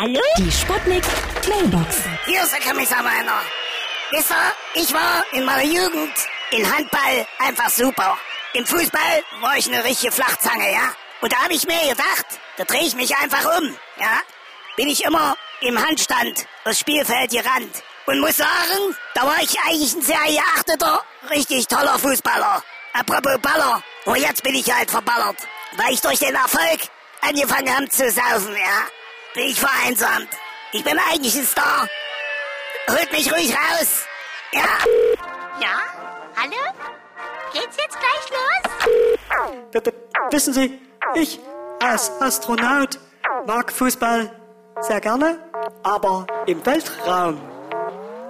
Hallo? Die Sputnik Mailbox. Hier ist der Kommissar Meiner. Wisst ihr, ich war in meiner Jugend in Handball einfach super. Im Fußball war ich eine richtige Flachzange, ja? Und da habe ich mir gedacht, da drehe ich mich einfach um, ja? Bin ich immer im Handstand das Spielfeld gerannt. Und muss sagen, da war ich eigentlich ein sehr geachteter, richtig toller Fußballer. Apropos Baller, und jetzt bin ich halt verballert. Weil ich durch den Erfolg angefangen habe zu saufen, ja? Bin ich vereinsamt. Ich bin eigentlich ein Star. Holt mich ruhig raus. Ja? Ja? Hallo? Geht's jetzt gleich los? W wissen Sie, ich als Astronaut mag Fußball sehr gerne, aber im Weltraum,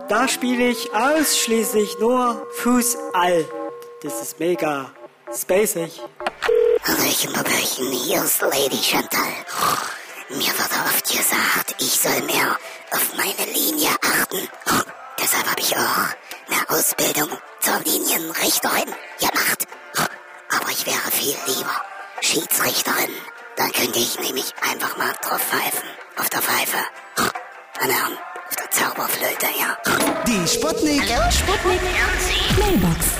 da spiele ich ausschließlich nur Fußall. Das ist mega spacig. Hallöchen, Hallöchen, hier ist Lady Chantal. Mir wird oft gesagt, ich soll mehr auf meine Linie achten. Deshalb habe ich auch eine Ausbildung zur Linienrichterin gemacht. Aber ich wäre viel lieber Schiedsrichterin. Dann könnte ich nämlich einfach mal drauf pfeifen. Auf der Pfeife. Meine Herren, auf der Zauberflöte, ja. Die Sputnik. Hallo? Sputnik Mailbox.